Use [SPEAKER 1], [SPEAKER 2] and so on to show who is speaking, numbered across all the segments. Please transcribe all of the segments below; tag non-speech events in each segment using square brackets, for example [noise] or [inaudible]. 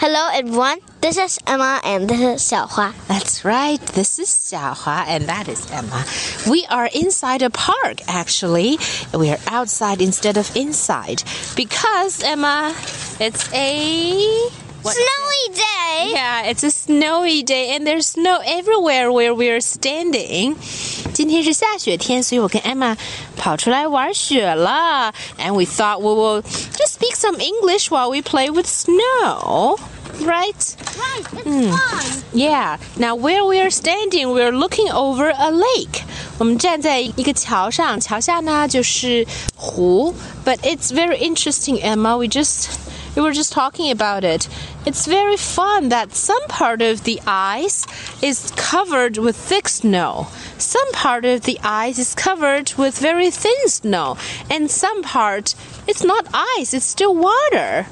[SPEAKER 1] Hello, everyone. This is Emma, and this is 晓华.
[SPEAKER 2] That's right. This is Xiaohua, and that is Emma. We are inside a park, actually. We are outside instead of inside because Emma, it's a what?
[SPEAKER 1] Snowy day.
[SPEAKER 2] Yeah, it's a snowy day, and there's snow everywhere where we're standing. 今天是下雪天，所以我跟 Emma 跑出来玩雪了。And we thought we will just speak some English while we play with snow. Right?
[SPEAKER 1] Right, it's fun.
[SPEAKER 2] Yeah. Now where we are standing, we're looking over a lake. 我们站在一个桥上，桥下呢就是湖。But it's very interesting, Emma. We just we were just talking about it. It's very fun that some part of the ice is covered with thick snow. Some part of the ice is covered with very thin snow. And some part, it's not ice, it's still water.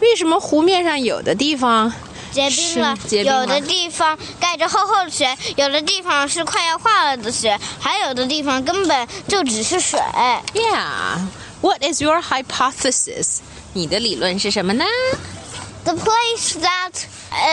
[SPEAKER 2] 为什么湖面上有的地方
[SPEAKER 1] 结冰了，
[SPEAKER 2] 是结冰吗
[SPEAKER 1] 有的地方盖着厚厚的雪，有的地方是快要化了的雪，还有的地方根本就只是水。
[SPEAKER 2] Yeah. What is your hypothesis? 你的理论是什么呢？
[SPEAKER 1] The place that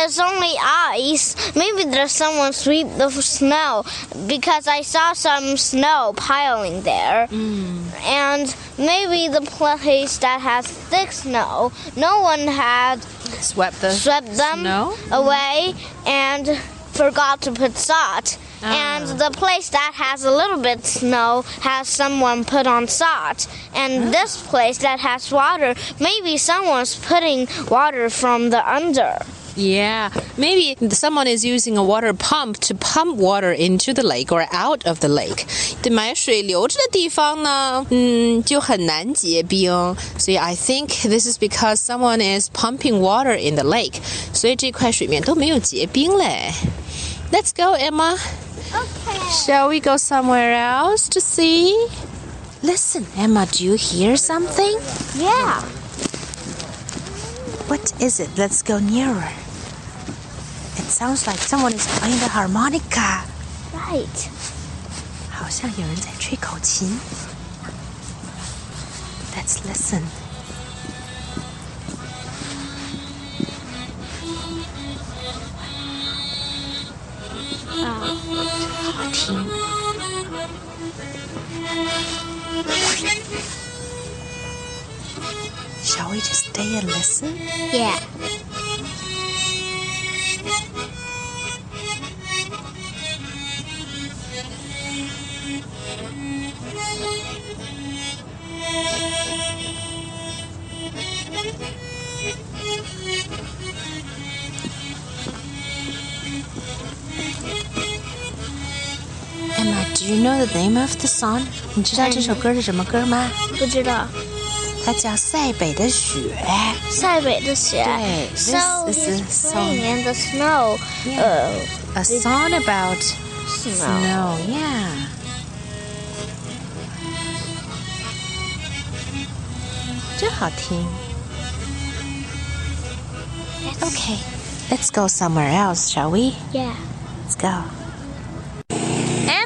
[SPEAKER 1] is only ice, maybe there's someone sweep the snow because I saw some snow piling there. And maybe the place that has thick snow, no one had
[SPEAKER 2] Swept the
[SPEAKER 1] swept them
[SPEAKER 2] snow?
[SPEAKER 1] away and forgot to put salt. And the place that has a little bit snow has someone put on salt. And this place that has water, maybe someone's putting water from the under.
[SPEAKER 2] Yeah, maybe someone is using a water pump to pump water into the lake or out of the lake. 对，买水流着的地方呢，嗯，就很难结冰。所以 I think this is because someone is pumping water in the lake. 所以这块水面都没有结冰嘞。Let's go, Emma.
[SPEAKER 1] Okay.
[SPEAKER 2] Shall we go somewhere else to see? Listen, Emma, do you hear something?
[SPEAKER 1] Yeah.
[SPEAKER 2] What is it? Let's go nearer. It sounds like someone is playing the harmonica.
[SPEAKER 1] Right.
[SPEAKER 2] 好像有人在吹口琴。Let's listen. Shall we just stay and listen?
[SPEAKER 1] Yeah. [laughs]
[SPEAKER 2] do you know the name of the song? 你知道这首歌是什么歌吗？
[SPEAKER 1] 不知道。
[SPEAKER 2] 它叫《塞北的雪》。
[SPEAKER 1] 塞北的雪。
[SPEAKER 2] 对
[SPEAKER 1] So
[SPEAKER 2] this is a
[SPEAKER 1] he's
[SPEAKER 2] song.
[SPEAKER 1] playing in the snow.
[SPEAKER 2] Yeah.
[SPEAKER 1] Uh,
[SPEAKER 2] A song about
[SPEAKER 1] snow.
[SPEAKER 2] snow. Yeah. Okay, let's go somewhere else, shall we?
[SPEAKER 1] Yeah.
[SPEAKER 2] Let's go.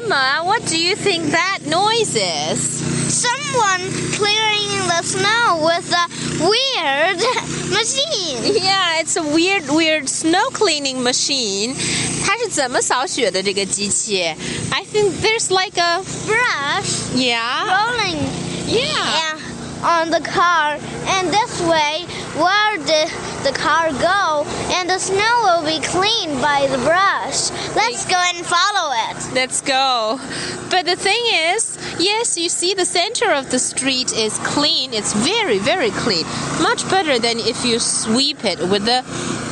[SPEAKER 2] Emma, what do you think that noise is?
[SPEAKER 1] Someone clearing the snow with a weird [laughs] machine.
[SPEAKER 2] Yeah, it's a weird, weird snow cleaning machine. 它是怎么扫雪的这个机器？I think there's like a
[SPEAKER 1] Brush
[SPEAKER 2] yeah,
[SPEAKER 1] rolling
[SPEAKER 2] yeah.
[SPEAKER 1] yeah, on the car, and this way, where did the car go? And the snow will be cleaned by the brush. Let's go and follow it.
[SPEAKER 2] Let's go. But the thing is, yes, you see the center of the street is clean. It's very, very clean. Much better than if you sweep it with a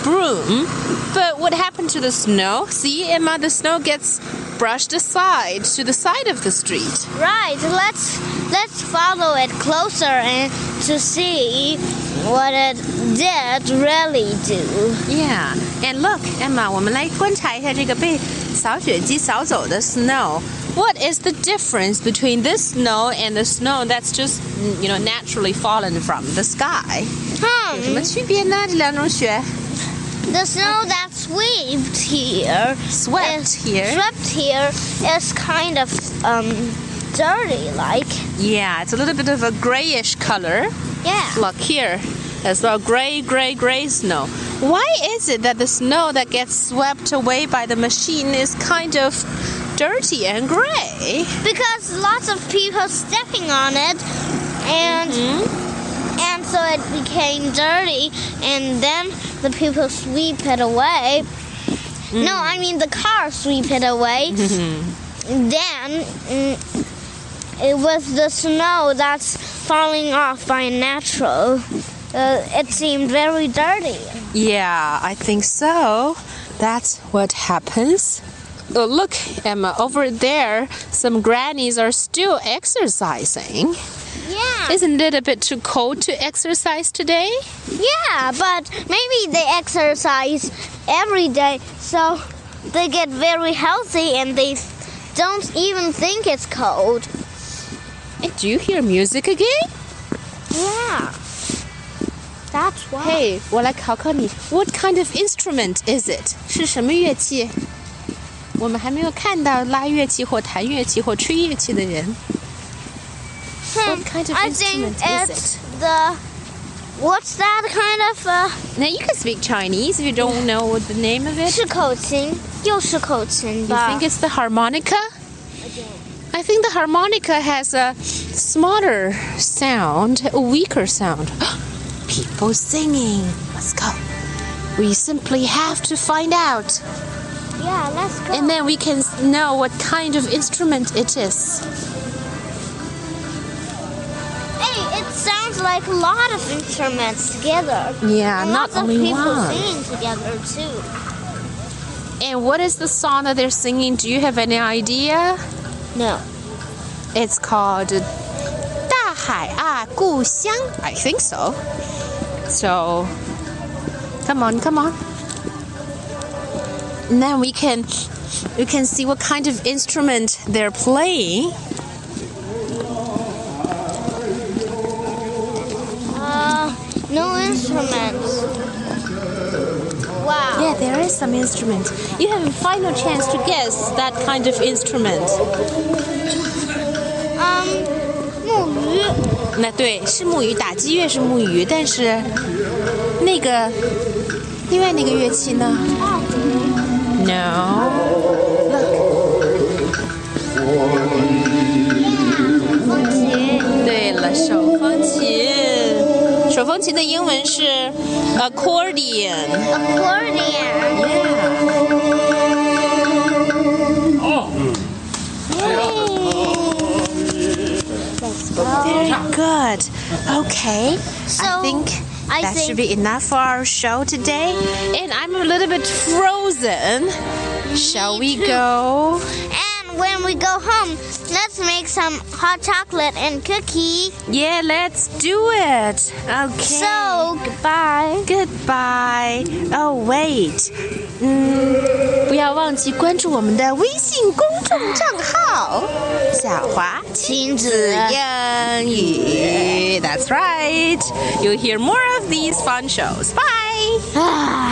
[SPEAKER 2] broom. But what happened to the snow? See, Emma, the snow gets brushed aside to the side of the street.
[SPEAKER 1] Right. Let's let's follow it closer and to see what it did really do.
[SPEAKER 2] Yeah, and look, Emma，我们来观察一下这个被扫雪机扫走的 snow. What is the difference between this snow and the snow that's just, you know, naturally fallen from the sky? 有什么
[SPEAKER 1] Hmm.
[SPEAKER 2] 区别呢？这两种雪
[SPEAKER 1] The snow that swept here
[SPEAKER 2] swept
[SPEAKER 1] is
[SPEAKER 2] here.
[SPEAKER 1] swept here is kind of um dirty like.
[SPEAKER 2] Yeah, it's a little bit of a grayish color.
[SPEAKER 1] Yeah.
[SPEAKER 2] Look here, as well, gray, gray, gray snow. Why is it that the snow that gets swept away by the machine is kind of dirty and gray?
[SPEAKER 1] Because lots of people stepping on it, and mm-hmm. and so it became dirty, and then the people sweep it away. No, mm-hmm. I mean the car sweep it away. Mm-hmm. then mm, it was the snow that's falling off by natural. Uh, it seemed very dirty.
[SPEAKER 2] Yeah, I think so. That's what happens. Oh, look, Emma, over there, some grannies are still exercising.
[SPEAKER 1] Yeah.
[SPEAKER 2] Isn't it a bit too cold to exercise today?
[SPEAKER 1] Yeah, but maybe they exercise every day, so they get very healthy and they don't even think it's cold.
[SPEAKER 2] Hey, do you hear music again?
[SPEAKER 1] Yeah. That's why.
[SPEAKER 2] Hey, 我来考考你，What kind of instrument is it？是什么乐器？我们还没有看到拉乐器或弹乐器或吹乐器的人。What kind of
[SPEAKER 1] I think
[SPEAKER 2] instrument is
[SPEAKER 1] it's
[SPEAKER 2] it?
[SPEAKER 1] the. What's that kind of? Uh,
[SPEAKER 2] Now you can speak Chinese if you don't know what the name of it.
[SPEAKER 1] 是口琴，又是口琴
[SPEAKER 2] You
[SPEAKER 1] 吧
[SPEAKER 2] think it's the harmonica? I think the harmonica has a smaller sound, a weaker sound. [gasps] People singing. Let's go. We simply have to find out.
[SPEAKER 1] Yeah, let's go.
[SPEAKER 2] And then we can know what kind of instrument it is.
[SPEAKER 1] hey, it sounds like a lot of instruments together.
[SPEAKER 2] Yeah,
[SPEAKER 1] and
[SPEAKER 2] not
[SPEAKER 1] lots of people
[SPEAKER 2] one.
[SPEAKER 1] singing together too.
[SPEAKER 2] And what is the song that they're singing? Do you have any idea?
[SPEAKER 1] No.
[SPEAKER 2] It's called 大海啊故乡. I think so. So, come on, come on. And then we can we can see what kind of instrument they're playing.
[SPEAKER 1] Uh, no instruments. Wow.
[SPEAKER 2] Yeah, there is some instrument. You have a final chance to guess that kind of instrument.
[SPEAKER 1] Um, 木鱼。
[SPEAKER 2] 那对，是木鱼，打击乐是木鱼，但是那个另外那个乐器呢？No. Look.
[SPEAKER 1] 风琴。
[SPEAKER 2] 对了，手风琴。手风琴的英文是 accordion。
[SPEAKER 1] Accordion.
[SPEAKER 2] Yeah. Okay. I think
[SPEAKER 1] I
[SPEAKER 2] that
[SPEAKER 1] think-
[SPEAKER 2] should be enough for our show today. And I'm a little bit frozen. Shall we
[SPEAKER 1] too.
[SPEAKER 2] go?
[SPEAKER 1] when we go home, let's make some hot chocolate and cookie.
[SPEAKER 2] Yeah, let's do it. Okay.
[SPEAKER 1] So, goodbye.
[SPEAKER 2] Goodbye. Oh, wait. Mm, 嗯，不要忘记关注我们的微信公众账号“晓华亲子英语”。That's right. You'll hear more of these fun shows. Bye.